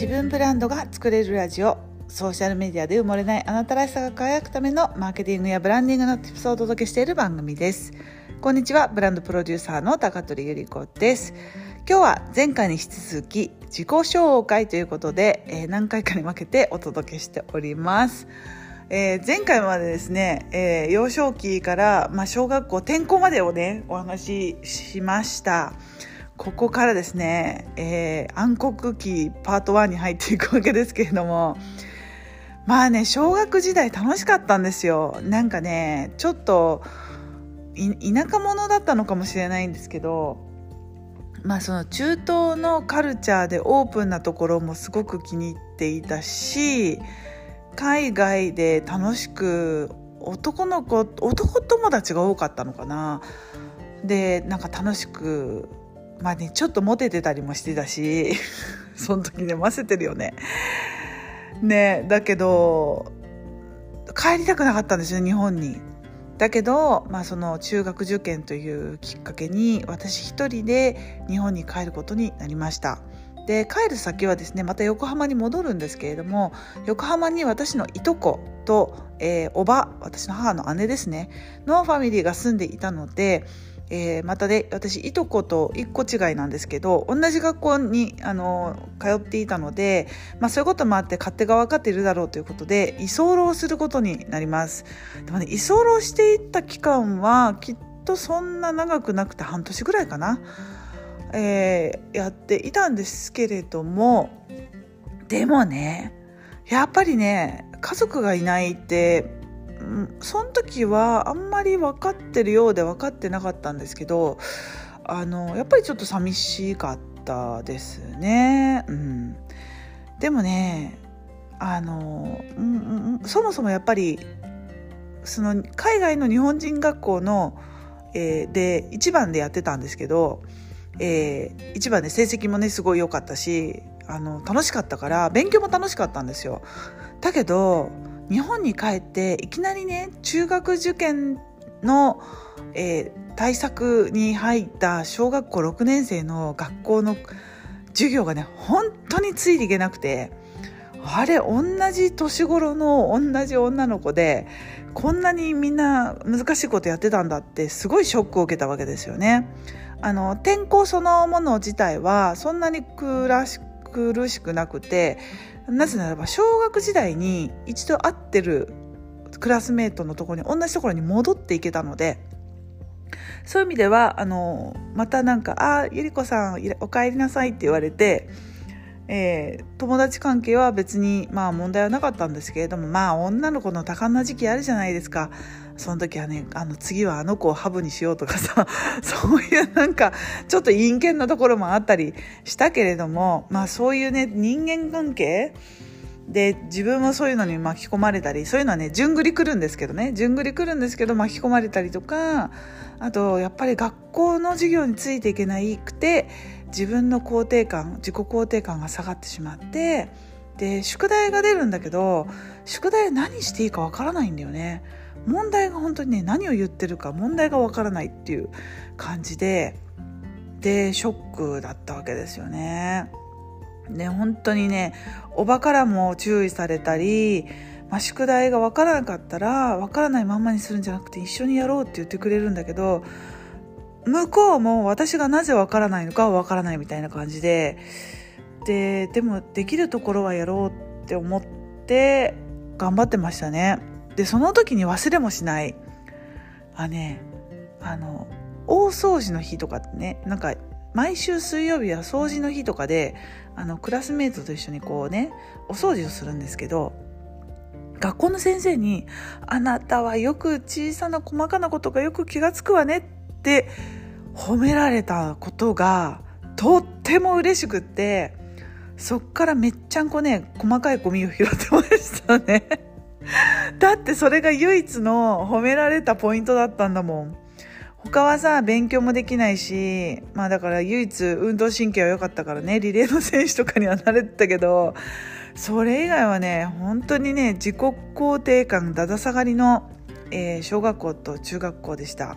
自分ブランドが作れるラジオ。ソーシャルメディアで埋もれないあなたらしさが輝くためのマーケティングやブランディングの tips をお届けしている番組です。こんにちは。ブランドプロデューサーの高取ゆり子です。今日は前回に引き続き自己紹介ということで、えー、何回かに分けてお届けしております。えー、前回までですね、えー、幼少期から、まあ、小学校転校までをねお話ししました。ここからですね、えー、暗黒期パート1に入っていくわけですけれどもまあね小学時代楽しかったんですよ。なんかねちょっと田舎者だったのかもしれないんですけどまあその中東のカルチャーでオープンなところもすごく気に入っていたし海外で楽しく男の子男友達が多かったのかな。でなんか楽しくまあねちょっとモテてたりもしてたし その時ねませてるよね。ねだけど帰りたくなかったんですよ日本に。だけど、まあ、その中学受験というきっかけに私一人で日本に帰ることになりました。で帰る先はですねまた横浜に戻るんですけれども横浜に私のいとことえー、おば私の母の姉ですねのファミリーが住んでいたので、えー、またで私いとこと1個違いなんですけど同じ学校にあの通っていたので、まあ、そういうこともあって勝手が分かっているだろうということで居候することになります。でもね居候していった期間はきっとそんな長くなくて半年ぐらいかな、えー、やっていたんですけれどもでもねやっぱりね家族がいないってその時はあんまり分かってるようで分かってなかったんですけどあのやっぱりちょっと寂しかったですね。うん、でもねあの、うん、そもそもやっぱりその海外の日本人学校の、えー、で1番でやってたんですけど、えー、1番で成績もねすごい良かったしあの楽しかったから勉強も楽しかったんですよ。だけど日本に帰っていきなりね中学受験の、えー、対策に入った小学校6年生の学校の授業がね本当についていけなくてあれ同じ年頃の同じ女の子でこんなにみんな難しいことやってたんだってすごいショックを受けたわけですよね。あの転校そのもの自体はそんなに苦しくなくてなぜならば小学時代に一度会ってるクラスメートのところに同じところに戻っていけたのでそういう意味ではあのまたなんか「あゆり子さんお帰りなさい」って言われて、えー、友達関係は別にまあ問題はなかったんですけれどもまあ女の子の多感な時期あるじゃないですか。その時はねあの次はあの子をハブにしようとかさ そういうなんかちょっと陰険なところもあったりしたけれどもまあそういうね人間関係で自分もそういうのに巻き込まれたりそういうのはね順繰り来るんですけどね順繰り来るんですけど巻き込まれたりとかあとやっぱり学校の授業についていけないくて自分の肯定感自己肯定感が下がってしまってで宿題が出るんだけど宿題何していいかわからないんだよね。問題が本当にね何を言ってるか問題がわからないっていう感じででショックだったわけですよね。ね本当にねおばからも注意されたり、まあ、宿題がわからなかったらわからないまんまにするんじゃなくて一緒にやろうって言ってくれるんだけど向こうも私がなぜわからないのかはわからないみたいな感じでででもできるところはやろうって思って頑張ってましたね。でその時に忘れもしないあねあの大掃除の日とかってねなんか毎週水曜日は掃除の日とかであのクラスメートと一緒にこうねお掃除をするんですけど学校の先生に「あなたはよく小さな細かなことがよく気が付くわね」って褒められたことがとっても嬉しくってそっからめっちゃんこね細かいゴミを拾ってましたね。だってそれが唯一の褒められたポイントだったんだもん。他はさ、勉強もできないし、まあだから唯一運動神経は良かったからね、リレーの選手とかにはなれてたけど、それ以外はね、本当にね、自己肯定感だだ下がりの、えー、小学校と中学校でした。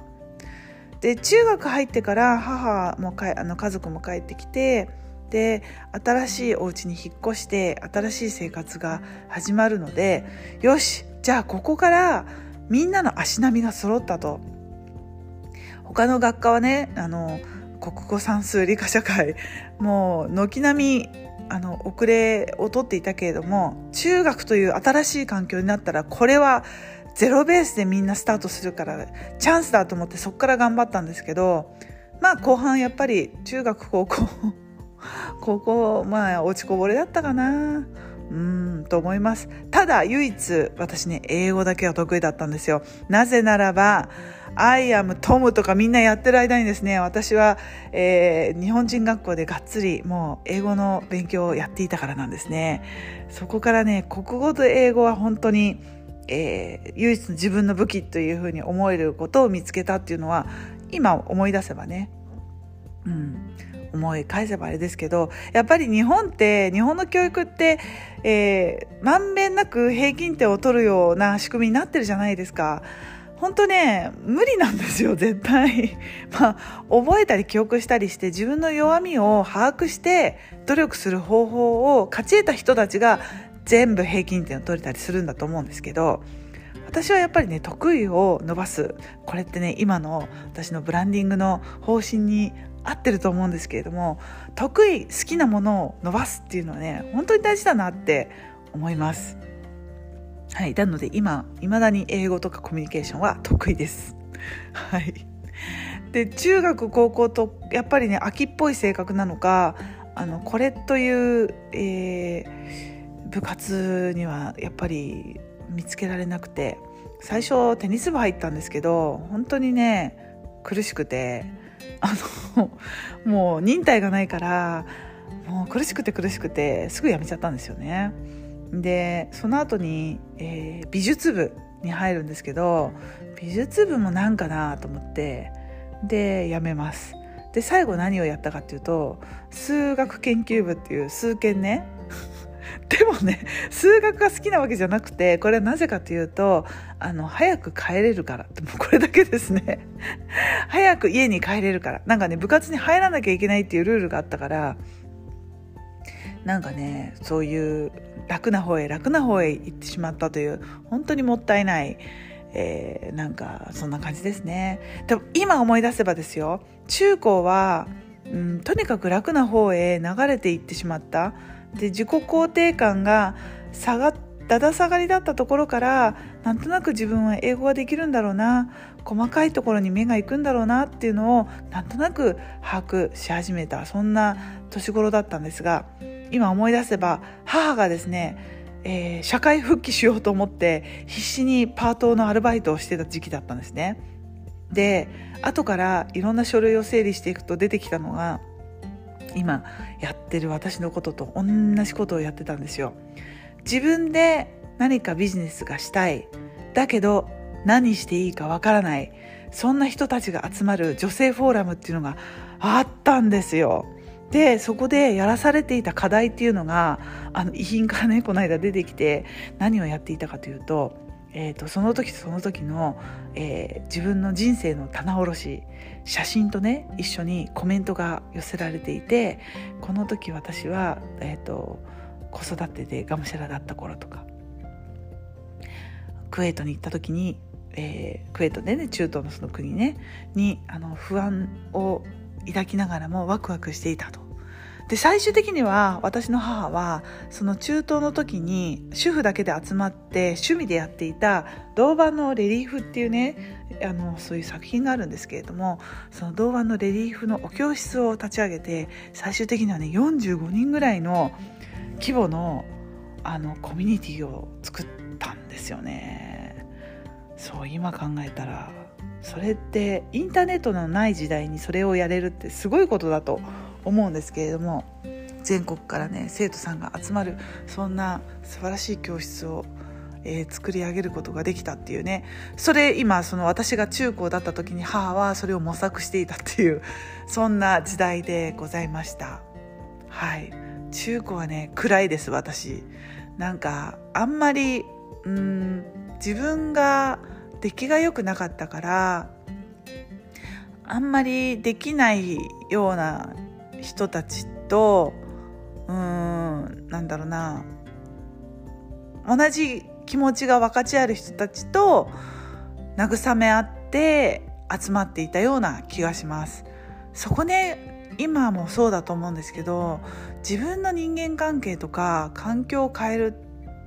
で、中学入ってから母もかあの家族も帰ってきて、で新しいお家に引っ越して新しい生活が始まるのでよしじゃあここからみんなの足並みが揃ったと。他の学科はねあの国語算数理科社会もう軒並みあの遅れを取っていたけれども中学という新しい環境になったらこれはゼロベースでみんなスタートするからチャンスだと思ってそこから頑張ったんですけどまあ後半やっぱり中学高校高校まあ落ちこぼれだったかな。うんと思います。ただ唯一私ね英語だけは得意だったんですよ。なぜならば I am Tom とかみんなやってる間にですね私は、えー、日本人学校でがっつりもう英語の勉強をやっていたからなんですね。そこからね国語と英語は本当にえー、唯一の自分の武器というふうに思えることを見つけたっていうのは今思い出せばね、うん、思い返せばあれですけどやっぱり日本って日本の教育って、えー、まんべんなく平均点を取るような仕組みになってるじゃないですか。本当ね無理なんですよ絶対 まあ覚えたり記憶したりして自分の弱みを把握して努力する方法を勝ち得た人たちが全部平均点を取れたりするんだと思うんですけど私はやっぱりね得意を伸ばすこれってね今の私のブランディングの方針に合ってると思うんですけれども得意好きなものを伸ばすっていうのはね本当に大事だなって思います。はい、なので今いまだに英語とかコミュニケーションは得意です。はい、で中学高校とやっぱりね秋っぽい性格なのかあのこれという、えー部活にはやっぱり見つけられなくて最初テニス部入ったんですけど本当にね苦しくてあのもう忍耐がないからもう苦しくて苦しくてすぐ辞めちゃったんですよね。でその後に、えー、美術部に入るんですけど美術部もなんかなと思ってで辞めます。で最後何をやったかっていうと数学研究部っていう数研ね でもね数学が好きなわけじゃなくてこれはなぜかというとあの早く帰れるから。もうこれだけですね。早く家に帰れるから。なんかね部活に入らなきゃいけないっていうルールがあったからなんかねそういう楽な方へ楽な方へ行ってしまったという本当にもったいない、えー、なんかそんな感じですね。でも今思い出せばですよ。中高は、うん、とにかく楽な方へ流れていってしまった。で自己肯定感が下がだだ下がりだったところからなんとなく自分は英語ができるんだろうな細かいところに目が行くんだろうなっていうのをなんとなく把握し始めたそんな年頃だったんですが今思い出せば母がですね、えー、社会復帰しようと思って必死にパートのアルバイトをしてた時期だったんですね。で後からいろんな書類を整理していくと出てきたのが今やってる私のことと同じことをやってたんですよ。自分で何かビジネスがしたい。だけど何していいかわからない。そんな人たちが集まる女性フォーラムっていうのがあったんですよ。で、そこでやらされていた課題っていうのが、あの遺品からね、この間出てきて、何をやっていたかというと、えーと、その時その時の、えー、自分の人生の棚卸し写真とね一緒にコメントが寄せられていてこの時私は、えーと、子育てでがむしゃらだった頃とかクウェートに行った時に、えー、クウェートでね中東のその国ねにあの不安を抱きながらもワクワクしていたと。で最終的には私の母はその中東の時に主婦だけで集まって趣味でやっていた銅板のレリーフっていうねあのそういう作品があるんですけれどもその銅板のレリーフのお教室を立ち上げて最終的にはね45人ぐらいの規模のあのコミュニティを作ったんですよね。そう今考えたらそれってインターネットのない時代にそれをやれるってすごいことだと思うんですけれども全国からね生徒さんが集まるそんな素晴らしい教室を、えー、作り上げることができたっていうねそれ今その私が中高だった時に母はそれを模索していたっていうそんな時代でございました。はい。中高はね暗いです私。なんかあんまりうん自分が出来が良くなかったからあんまりできないような人たちとうーんなんだろうな。同じ気持ちが分かち合える人たちと慰め合って集まっていたような気がします。そこね今もそうだと思うんですけど自分の人間関係とか環境を変える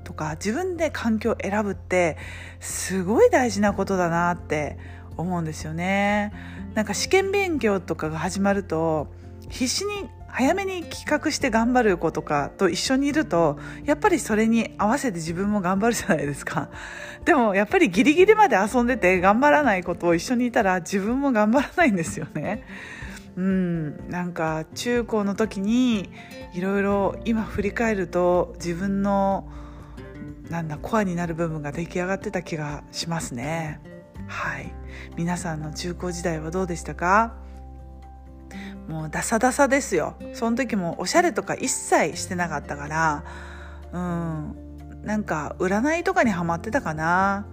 とか自分で環境を選ぶってすごい大事なことだなって思うんですよね。なんか試験勉強とかが始まると必死に早めに企画して頑張る子とかと一緒にいるとやっぱりそれに合わせて自分も頑張るじゃないですか。でもやっぱりギリギリまで遊んでて頑張らない子とを一緒にいたら自分も頑張らないんですよね。うんなんか中高の時にいろいろ今振り返ると自分のなんだコアになる部分が出来上がってた気がしますね。はい。皆さんの中高時代はどうでしたか？もうダサダサですよ。その時もおしゃれとか一切してなかったから。うん。なんか占いとかにハマってたかな。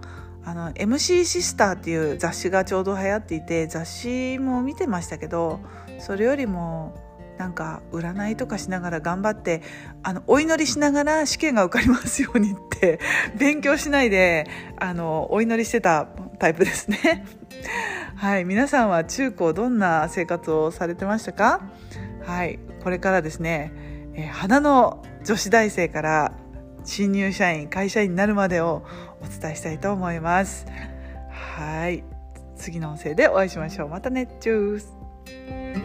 あの MC シスターっていう雑誌がちょうど流行っていて雑誌も見てましたけどそれよりもなんか占いとかしながら頑張ってあのお祈りしながら試験が受かりますようにって勉強しないであのお祈りしてたタイプですね。はい。皆さんは中高どんな生活をされてましたか？はい。これからですね、えー、花の女子大生から新入社員会社員になるまでをお伝えしたいと思います。はい。次の音声でお会いしましょう。またね。チュース。